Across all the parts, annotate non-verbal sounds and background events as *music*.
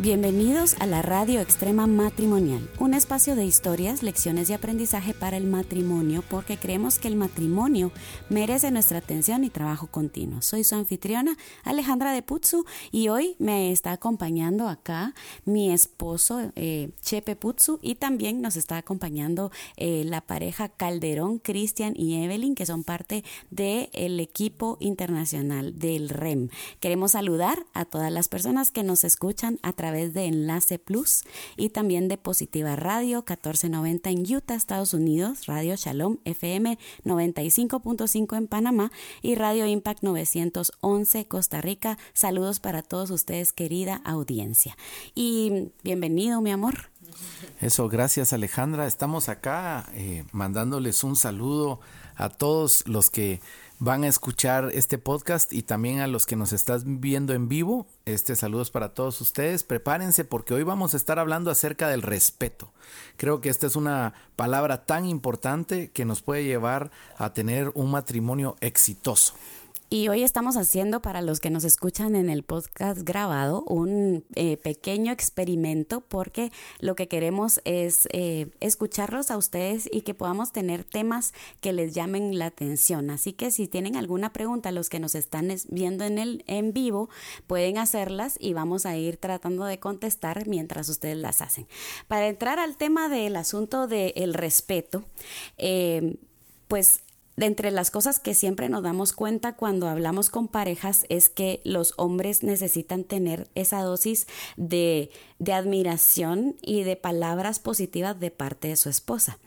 Bienvenidos a la Radio Extrema Matrimonial, un espacio de historias, lecciones y aprendizaje para el matrimonio porque creemos que el matrimonio merece nuestra atención y trabajo continuo. Soy su anfitriona Alejandra de Putzu y hoy me está acompañando acá mi esposo eh, Chepe Putzu y también nos está acompañando eh, la pareja Calderón, Cristian y Evelyn que son parte del equipo internacional del REM. Queremos saludar a todas las personas que nos escuchan a través través de Enlace Plus y también de Positiva Radio 1490 en Utah, Estados Unidos, Radio Shalom FM 95.5 en Panamá y Radio Impact 911 Costa Rica. Saludos para todos ustedes, querida audiencia. Y bienvenido, mi amor. Eso, gracias Alejandra. Estamos acá eh, mandándoles un saludo a todos los que van a escuchar este podcast y también a los que nos están viendo en vivo. Este saludos para todos ustedes. Prepárense porque hoy vamos a estar hablando acerca del respeto. Creo que esta es una palabra tan importante que nos puede llevar a tener un matrimonio exitoso. Y hoy estamos haciendo, para los que nos escuchan en el podcast grabado, un eh, pequeño experimento porque lo que queremos es eh, escucharlos a ustedes y que podamos tener temas que les llamen la atención. Así que si tienen alguna pregunta, los que nos están viendo en el en vivo, pueden hacerlas y vamos a ir tratando de contestar mientras ustedes las hacen. Para entrar al tema del asunto del respeto, eh, pues de entre las cosas que siempre nos damos cuenta cuando hablamos con parejas es que los hombres necesitan tener esa dosis de, admiración y de palabras positivas de parte de su esposa.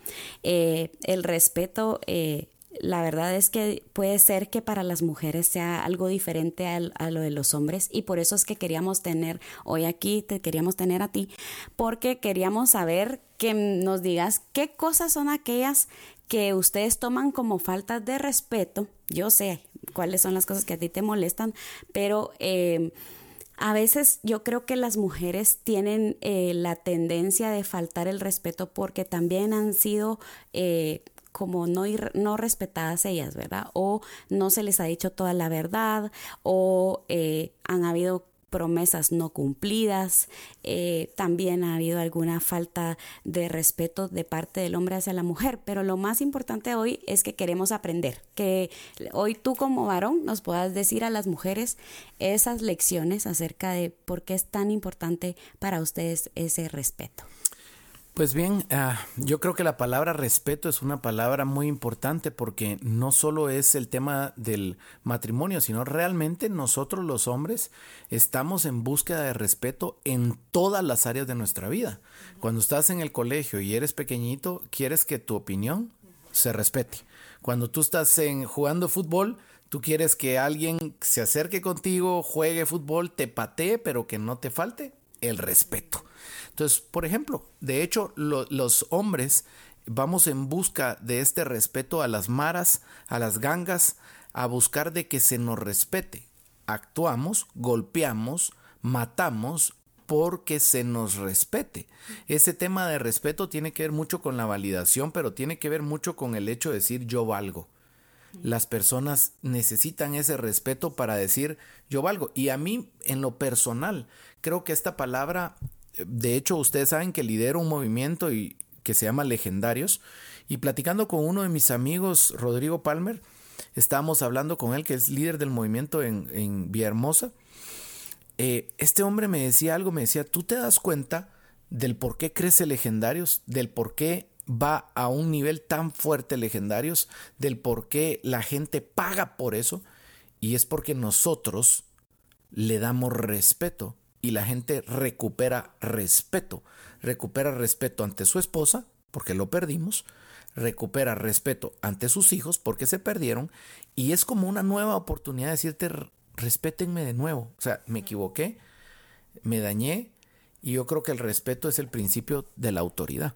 Eh, el respeto eh, la verdad es que puede ser que para las mujeres sea algo diferente a, lo de los hombres y por eso es que queríamos tener hoy aquí, te queríamos tener a ti, porque queríamos saber que nos digas qué cosas son aquellas que ustedes toman como faltas de respeto. Yo sé cuáles son las cosas que a ti te molestan, pero... Eh, a veces yo creo que las mujeres tienen eh, la tendencia de faltar el respeto porque también han sido eh, como no, no respetadas ellas, ¿verdad? O no se les ha dicho toda la verdad, o han habido promesas no cumplidas, eh, también ha habido alguna falta de respeto de parte del hombre hacia la mujer, pero lo más importante hoy es que queremos aprender, que hoy tú como varón nos puedas decir a las mujeres esas lecciones acerca de por qué es tan importante para ustedes ese respeto. Pues bien, ah, yo creo que la palabra respeto es una palabra muy importante porque no solo es el tema del matrimonio, sino realmente nosotros los hombres estamos en búsqueda de respeto en todas las áreas de nuestra vida. Cuando estás en el colegio y eres pequeñito, quieres que tu opinión se respete. Cuando tú estás en, jugando fútbol, tú quieres que alguien se acerque contigo, juegue fútbol, te patee, pero que no te falte el respeto. Entonces, por ejemplo, de hecho, los hombres vamos en busca de este respeto a las maras, a las gangas, a buscar de que se nos respete. Actuamos, golpeamos, matamos porque se nos respete. Ese tema de respeto tiene que ver mucho con la validación, pero tiene que ver mucho con el hecho de decir yo valgo. Las personas necesitan ese respeto para decir yo valgo. Y a mí, en lo personal, creo que esta palabra de hecho, ustedes saben que lidero un movimiento y, que se llama Legendarios. Y platicando con uno de mis amigos, Rodrigo Palmer, estábamos hablando con él, que es líder del movimiento en, en Villahermosa. Eh, este hombre me decía algo, me decía, ¿tú te das cuenta del por qué crece Legendarios? Del por qué va a un nivel tan fuerte Legendarios? Del por qué la gente paga por eso? Y es porque nosotros le damos respeto y la gente recupera respeto. Recupera respeto ante su esposa, porque lo perdimos, recupera respeto ante sus hijos, porque se perdieron, y es como una nueva oportunidad de decirte, respétenme de nuevo. O sea, me equivoqué, me dañé, y yo creo que el respeto es el principio de la autoridad,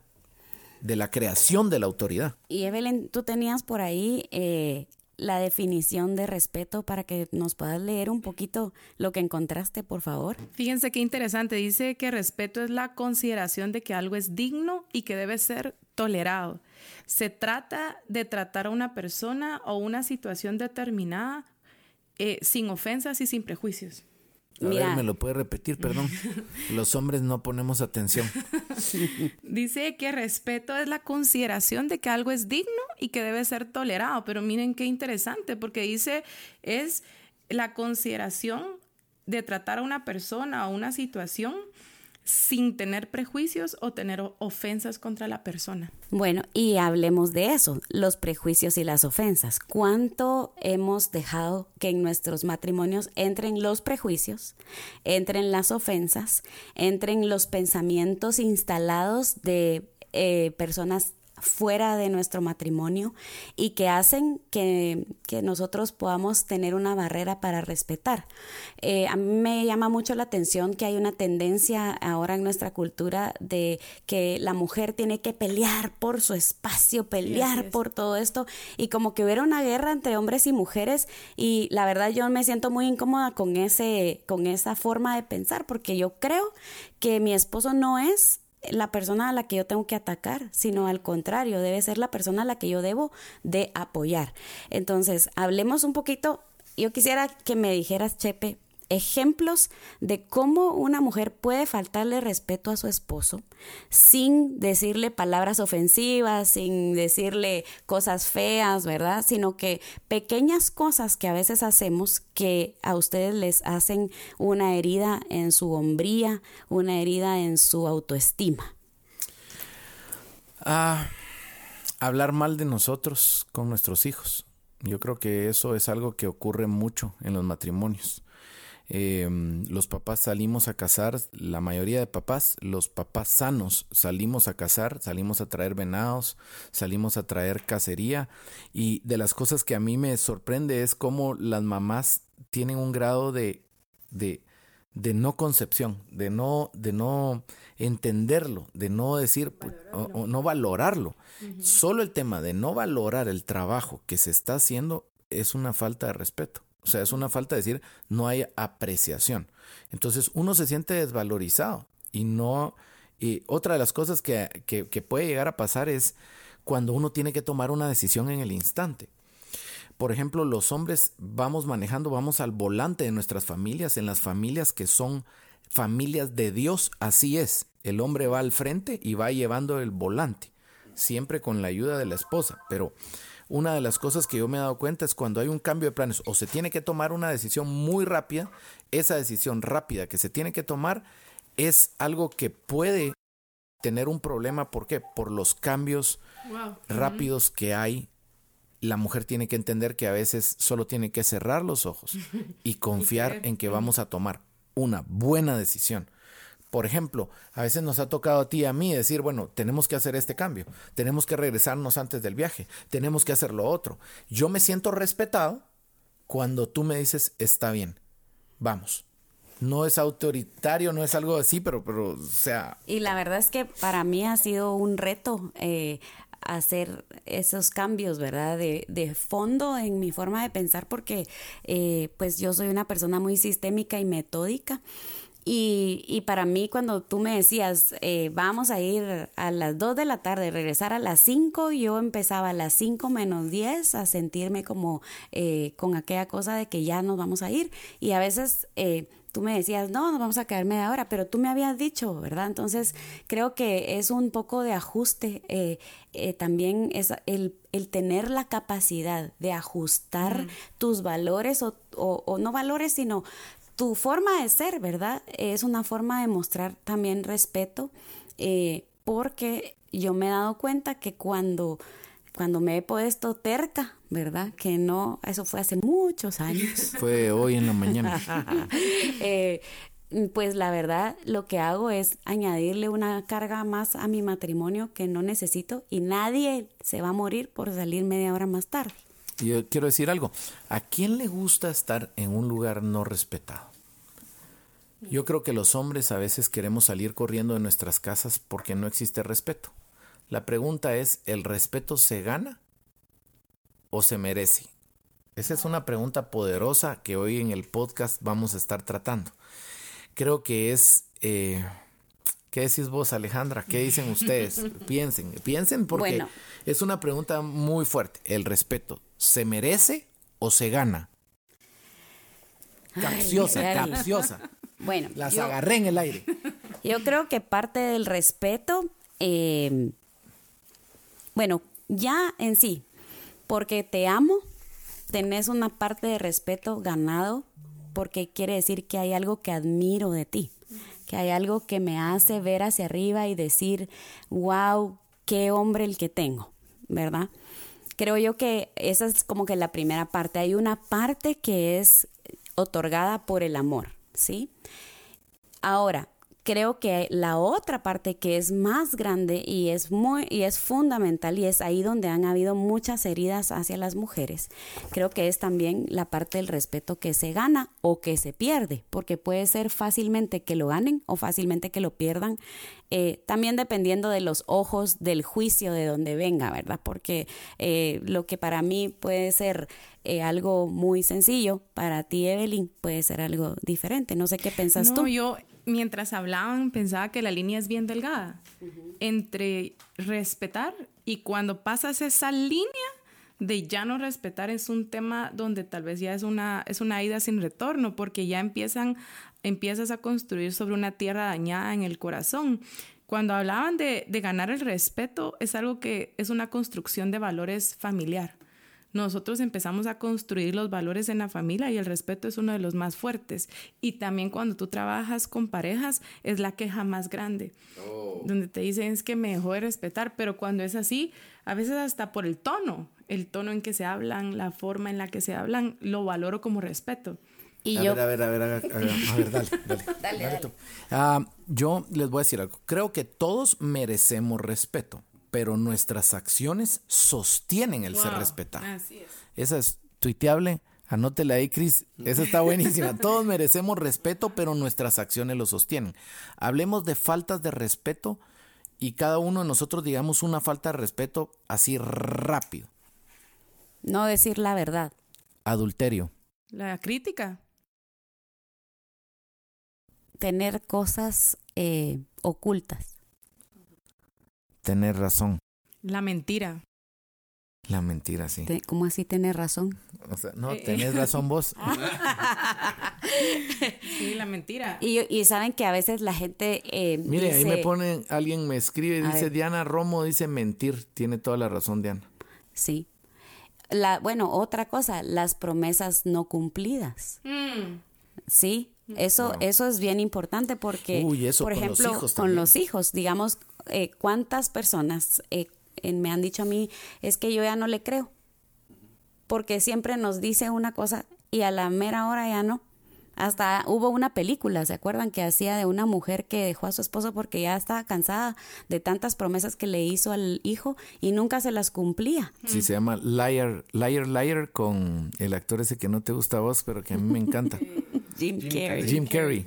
de la creación de la autoridad. Y Evelyn, tú tenías por ahí eh, la definición de respeto para que nos puedas leer un poquito lo que encontraste, por favor. Fíjense qué interesante. Dice que respeto es la consideración de que algo es digno y que debe ser tolerado. Se trata de tratar a una persona o una situación determinada eh, sin ofensas y sin prejuicios. A ver, me lo puede repetir, perdón. *laughs* Los hombres no ponemos atención. *laughs* Dice que respeto es la consideración de que algo es digno y que debe ser tolerado. Pero miren qué interesante, porque dice es la consideración de tratar a una persona o una situación sin tener prejuicios o tener ofensas contra la persona. Bueno, y hablemos de eso, los prejuicios y las ofensas. ¿Cuánto hemos dejado que en nuestros matrimonios entren los prejuicios, entren las ofensas, entren los pensamientos instalados de eh, personas fuera de nuestro matrimonio y que hacen que, nosotros podamos tener una barrera para respetar. Eh, a mí me llama mucho la atención que hay una tendencia ahora en nuestra cultura de que la mujer tiene que pelear por su espacio, pelear por todo esto y como que hubiera una guerra entre hombres y mujeres y la verdad yo me siento muy incómoda con ese con esa forma de pensar porque yo creo que mi esposo no es la persona a la que yo tengo que atacar, sino al contrario, debe ser la persona a la que yo debo de apoyar. Entonces, hablemos un poquito, yo quisiera que me dijeras, Chepe, ejemplos de cómo una mujer puede faltarle respeto a su esposo sin decirle palabras ofensivas, sin decirle cosas feas, ¿verdad? Sino que pequeñas cosas que a veces hacemos que a ustedes les hacen una herida en su hombría, una herida en su autoestima. Ah, hablar mal de nosotros con nuestros hijos. Yo creo que eso es algo que ocurre mucho en los matrimonios. Em, los papás salimos a cazar, la mayoría de papás, los papás sanos, salimos a cazar, salimos a traer venados, salimos a traer cacería y de las cosas que a mí me sorprende es cómo las mamás tienen un grado de, de, de no concepción, de no, de no entenderlo, de no decir O, no valorarlo. Solo el tema de no valorar el trabajo que se está haciendo es una falta de respeto. O sea, es una falta de decir, no hay apreciación. Entonces uno se siente desvalorizado y no... Y otra de las cosas que, que, que puede llegar a pasar es cuando uno tiene que tomar una decisión en el instante. Por ejemplo, los hombres vamos manejando, vamos al volante de nuestras familias, en las familias que son familias de Dios, así es. El hombre va al frente y va llevando el volante, siempre con la ayuda de la esposa, pero una de las cosas que yo me he dado cuenta es cuando hay un cambio de planes o se tiene que tomar una decisión muy rápida, esa decisión rápida que se tiene que tomar es algo que puede tener un problema. ¿Por qué? Por los cambios rápidos que hay. La mujer tiene que entender que a veces solo tiene que cerrar los ojos *laughs* y confiar en que vamos a tomar una buena decisión. Por ejemplo, a veces nos ha tocado a ti y a mí decir, bueno, tenemos que hacer este cambio, tenemos que regresarnos antes del viaje, tenemos que hacer lo otro. Yo me siento respetado cuando tú me dices, está bien, vamos. No es autoritario, no es algo así, pero, pero, o sea... Y la verdad es que para mí ha sido un reto eh, hacer esos cambios, ¿verdad? De, de, fondo en mi forma de pensar porque eh, pues yo soy una persona muy sistémica y metódica y, y, para mí, cuando tú me decías, eh, vamos a ir a las 2 de la tarde, regresar a las 5, yo empezaba a las 5 menos 10 a sentirme como eh, con aquella cosa de que ya nos vamos a ir. Y a veces eh, tú me decías, no, nos vamos a quedar media hora, pero tú me habías dicho, ¿verdad? Entonces, creo que es un poco de ajuste. también es el, el, tener la capacidad de ajustar tus valores o, o, o no valores, sino tu forma de ser, ¿verdad? Es una forma de mostrar también respeto, eh, porque yo me he dado cuenta que cuando, cuando me he puesto terca, ¿verdad? Que no, eso fue hace muchos años. *laughs* Fue hoy en la mañana. *laughs* Eh, pues la verdad lo que hago es añadirle una carga más a mi matrimonio que no necesito y nadie se va a morir por salir media hora más tarde. Yo quiero decir algo. ¿A quién le gusta estar en un lugar no respetado? Yo creo que los hombres a veces queremos salir corriendo de nuestras casas porque no existe respeto. La pregunta es, ¿el respeto se gana o se merece? Esa es una pregunta poderosa que hoy en el podcast vamos a estar tratando. Creo que es... Eh, ¿Qué decís vos, Alejandra? ¿Qué dicen ustedes? *laughs* piensen, piensen porque es una pregunta muy fuerte. El respeto, ¿se merece o se gana? Capciosa, capciosa. *laughs* Bueno, las agarré en el aire. *laughs* Yo creo que parte del respeto, eh, bueno, ya en sí, porque te amo, tenés una parte de respeto ganado, porque quiere decir que hay algo que admiro de ti, que hay algo que me hace ver hacia arriba y decir, wow, qué hombre el que tengo, ¿verdad? Creo yo que esa es como que la primera parte. Hay una parte que es otorgada por el amor, ¿sí? Ahora, creo que la otra parte que es más grande y es muy y es fundamental y es ahí donde han habido muchas heridas hacia las mujeres. Creo que es también la parte del respeto que se gana o que se pierde, porque puede ser fácilmente que lo ganen o fácilmente que lo pierdan, eh, también dependiendo de los ojos del juicio de donde venga, ¿verdad? Porque eh, lo que para mí puede ser eh, algo muy sencillo, para ti, Evelyn, puede ser algo diferente. No sé qué pensas tú. Yo mientras hablaban pensaba que la línea es bien delgada. Entre respetar y cuando pasas esa línea de ya no respetar es un tema donde tal vez ya es una, es una ida sin retorno porque ya empiezan, empiezas a construir sobre una tierra dañada en el corazón. Cuando hablaban de, de ganar el respeto es algo que es una construcción de valores familiar nosotros empezamos a construir los valores en la familia y el respeto es uno de los más fuertes. Y también cuando tú trabajas con parejas es la queja más grande, oh. donde te dicen es que me dejó de respetar, pero cuando es así, a veces hasta por el tono, el tono en que se hablan, la forma en la que se hablan, lo valoro como respeto. Y a, yo... ver, a ver, a ver, a ver, a ver, *laughs* dale, dale. dale, dale. Ah, yo les voy a decir algo. Creo que todos merecemos respeto pero nuestras acciones sostienen el ser respetado. Así es. Esa es tuiteable. Anótela ahí, Cris. Esa está buenísima. *laughs* Todos merecemos respeto, pero nuestras acciones lo sostienen. Hablemos de faltas de respeto y cada uno de nosotros digamos una falta de respeto así rápido. No decir la verdad. Adulterio. La crítica. Tener cosas eh, ocultas. Tener razón. La mentira. La mentira, sí. ¿Cómo así tener razón? O sea, no, eh, tenés razón vos. *laughs* sí, la mentira. Y, saben que a veces la gente. Eh, Mire, ahí me pone, alguien me escribe, dice Diana Romo, dice mentir. Tiene toda la razón, Diana. Sí. La, bueno, otra cosa, las promesas no cumplidas. Mm. Sí, eso, eso es bien importante porque, por ejemplo, con los hijos, digamos, eh, cuántas personas eh, me han dicho a mí, es que yo ya no le creo, porque siempre nos dice una cosa y a la mera hora ya no. Hasta hubo una película, ¿se acuerdan? Que hacía de una mujer que dejó a su esposo porque ya estaba cansada de tantas promesas que le hizo al hijo y nunca se las cumplía. Sí, se llama Liar, Liar, Liar con el actor ese que no te gusta a vos, pero que a mí me encanta. *laughs* Jim, Carrey. Jim Carrey.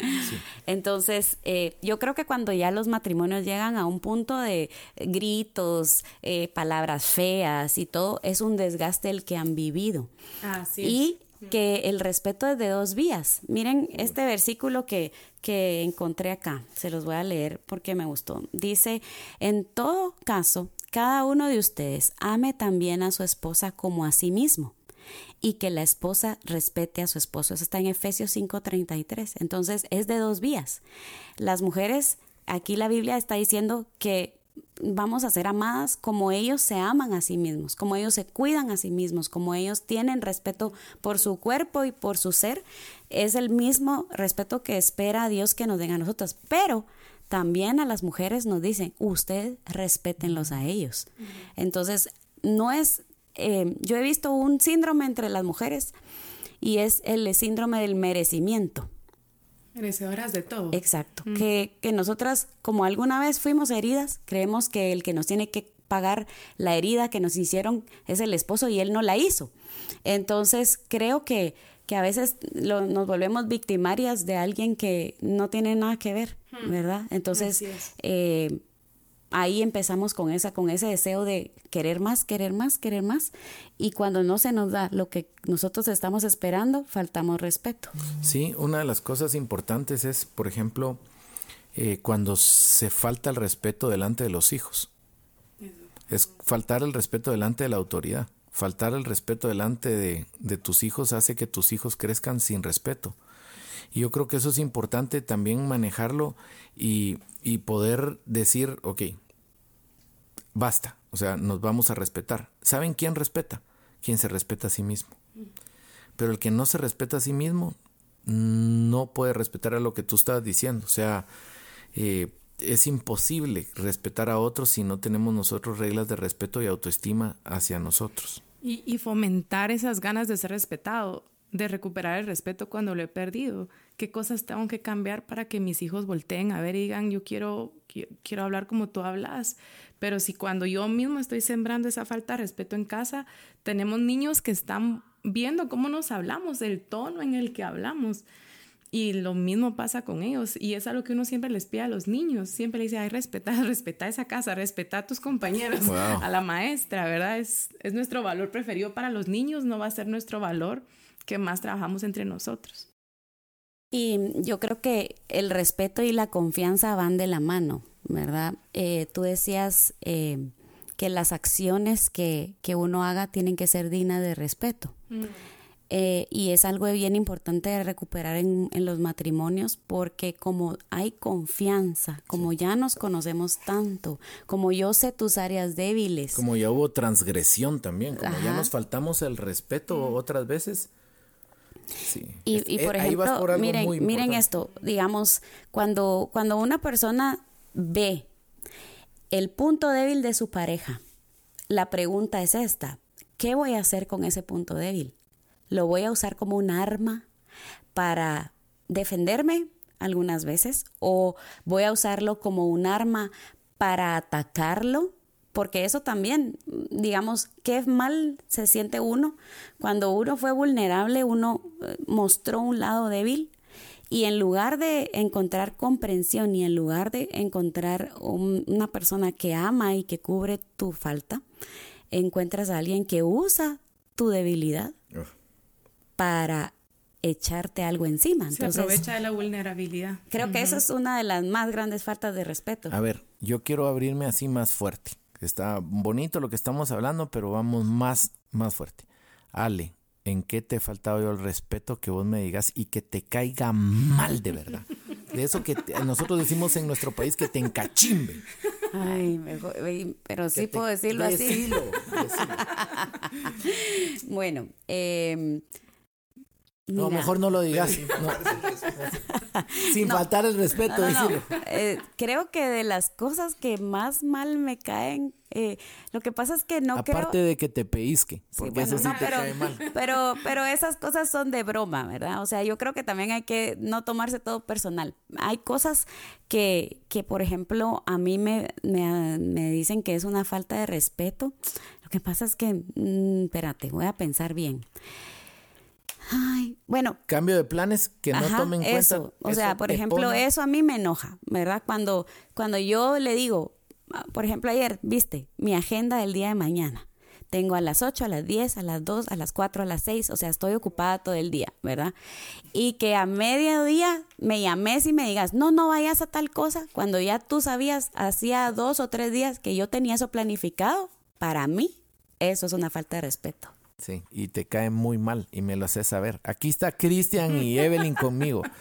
Entonces, eh, yo creo que cuando ya los matrimonios llegan a un punto de gritos, eh, palabras feas y todo, es un desgaste el que han vivido. Así y que el respeto es de dos vías. Miren este versículo que, que encontré acá, se los voy a leer porque me gustó. Dice, en todo caso, cada uno de ustedes ame también a su esposa como a sí mismo y que la esposa respete a su esposo. Eso está en Efesios 5:33. Entonces es de dos vías. Las mujeres, aquí la Biblia está diciendo que vamos a ser amadas como ellos se aman a sí mismos, como ellos se cuidan a sí mismos, como ellos tienen respeto por su cuerpo y por su ser. Es el mismo respeto que espera Dios que nos den a nosotros. Pero también a las mujeres nos dicen, usted respétenlos a ellos. Entonces, no es eh, yo he visto un síndrome entre las mujeres y es el síndrome del merecimiento. Merecedoras de todo. Exacto. Que, que nosotras, como alguna vez fuimos heridas, creemos que el que nos tiene que pagar la herida que nos hicieron es el esposo y él no la hizo. Entonces, creo que, que a veces nos volvemos victimarias de alguien que no tiene nada que ver, ¿verdad? Entonces, eh, ahí empezamos con esa, con ese deseo de querer más, querer más, querer más, y cuando no se nos da lo que nosotros estamos esperando, faltamos respeto. Sí, una de las cosas importantes es, por ejemplo, eh, cuando se falta el respeto delante de los hijos. Es faltar el respeto delante de la autoridad. Faltar el respeto delante de, de tus hijos hace que tus hijos crezcan sin respeto. Y yo creo que eso es importante también manejarlo y, y poder decir, ok, basta, o sea, nos vamos a respetar. ¿Saben quién respeta? Quien se respeta a sí mismo. Pero el que no se respeta a sí mismo no puede respetar a lo que tú estabas diciendo. O sea, eh, es imposible respetar a otros si no tenemos nosotros reglas de respeto y autoestima hacia nosotros. Y, y fomentar esas ganas de ser respetado de recuperar el respeto cuando lo he perdido. ¿Qué cosas tengo que cambiar para que mis hijos volteen a ver y digan, yo quiero, quiero hablar como tú hablas? Pero si cuando yo mismo estoy sembrando esa falta de respeto en casa, tenemos niños que están viendo cómo nos hablamos, el tono en el que hablamos. Y lo mismo pasa con ellos. Y es algo que uno siempre les pide a los niños. Siempre le dice, ay, respeta, *laughs* respeta esa casa, respeta a tus compañeros, a la maestra, ¿verdad? Es, es nuestro valor preferido para los niños, no va a ser nuestro valor que más trabajamos entre nosotros. Y yo creo que el respeto y la confianza van de la mano, ¿verdad? Eh, tú decías eh, que las acciones que, que, uno haga tienen que ser dignas de respeto. Mm. Eh, y es algo bien importante de recuperar en, en, los matrimonios porque como hay confianza, como ya nos conocemos tanto, como yo sé tus áreas débiles. Como ya hubo transgresión también, como ya nos faltamos el respeto mm. otras veces, y, por ejemplo, miren, miren esto, digamos, cuando, cuando una persona ve el punto débil de su pareja, la pregunta es esta, ¿qué voy a hacer con ese punto débil? ¿Lo voy a usar como un arma para defenderme algunas veces o voy a usarlo como un arma para atacarlo porque eso también, digamos, qué mal se siente uno cuando uno fue vulnerable, uno eh, mostró un lado débil y en lugar de encontrar comprensión y en lugar de encontrar una persona que ama y que cubre tu falta, encuentras a alguien que usa tu debilidad para echarte algo encima. Entonces, Se aprovecha de la vulnerabilidad. Creo que esa es una de las más grandes faltas de respeto. A ver, yo quiero abrirme así más fuerte. Está bonito lo que estamos hablando, pero vamos más, más fuerte. Ale, ¿en qué te he faltado yo el respeto que vos me digas y que te caiga mal de verdad? De eso que nosotros decimos en nuestro país que te encachimbe. Ay, mejor, pero sí puedo decirlo así. *laughs* bueno, eh, no, mejor no lo digas. *laughs* Sin faltar el respeto, eh, creo que de las cosas que más mal me caen, eh, lo que pasa es que no creo... Aparte de que te peisque, porque eso sí te pero, cae mal. Pero, pero esas cosas son de broma, ¿verdad? O sea, yo creo que también hay que no tomarse todo personal. Hay cosas que, que por ejemplo, a mí me, me, me dicen que es una falta de respeto. Lo que pasa es que, mm, espérate, voy a pensar bien. Ay, bueno. Cambio de planes que no tomen en eso. O sea, por ejemplo, eso a mí me enoja, ¿verdad? Cuando, cuando yo le digo, ah, por ejemplo, ayer, viste, mi agenda del día de mañana. Tengo a las 8, a las 10, a las 2, a las 4, a las 6, o sea, estoy ocupada todo el día, ¿verdad? Y que a mediodía me llames y me digas, no, no vayas a tal cosa, cuando ya tú sabías, hacía dos o tres días que yo tenía eso planificado, para mí, eso es una falta de respeto. Sí, y te cae muy mal y me lo haces saber. Aquí está Cristian y Evelyn conmigo. *laughs*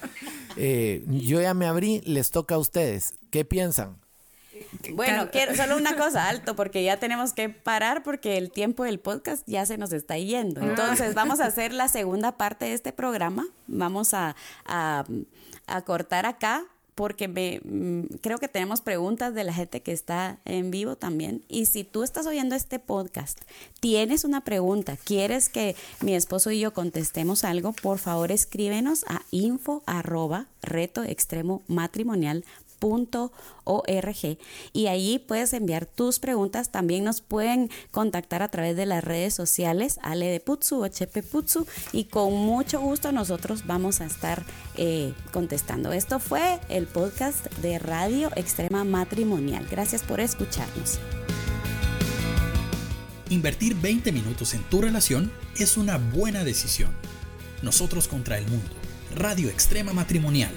Eh, yo ya me abrí, les toca a ustedes. ¿Qué piensan? Bueno, quiero solo una cosa alto porque ya tenemos que parar porque el tiempo del podcast ya se nos está yendo. Ah. Entonces vamos a hacer la segunda parte de este programa. Vamos a, a, a cortar acá porque me, mm, creo que tenemos preguntas de la gente que está en vivo también. Y si tú estás oyendo este podcast, tienes una pregunta, quieres que mi esposo y yo contestemos algo, por favor escríbenos a info arroba reto extremo matrimonial y ahí puedes enviar tus preguntas. También nos pueden contactar a través de las redes sociales, Ale de Putsu o Chepe Putsu, y con mucho gusto nosotros vamos a estar eh, contestando. Esto fue el podcast de Radio Extrema Matrimonial. Gracias por escucharnos. Invertir 20 minutos en tu relación es una buena decisión. Nosotros contra el mundo. Radio Extrema Matrimonial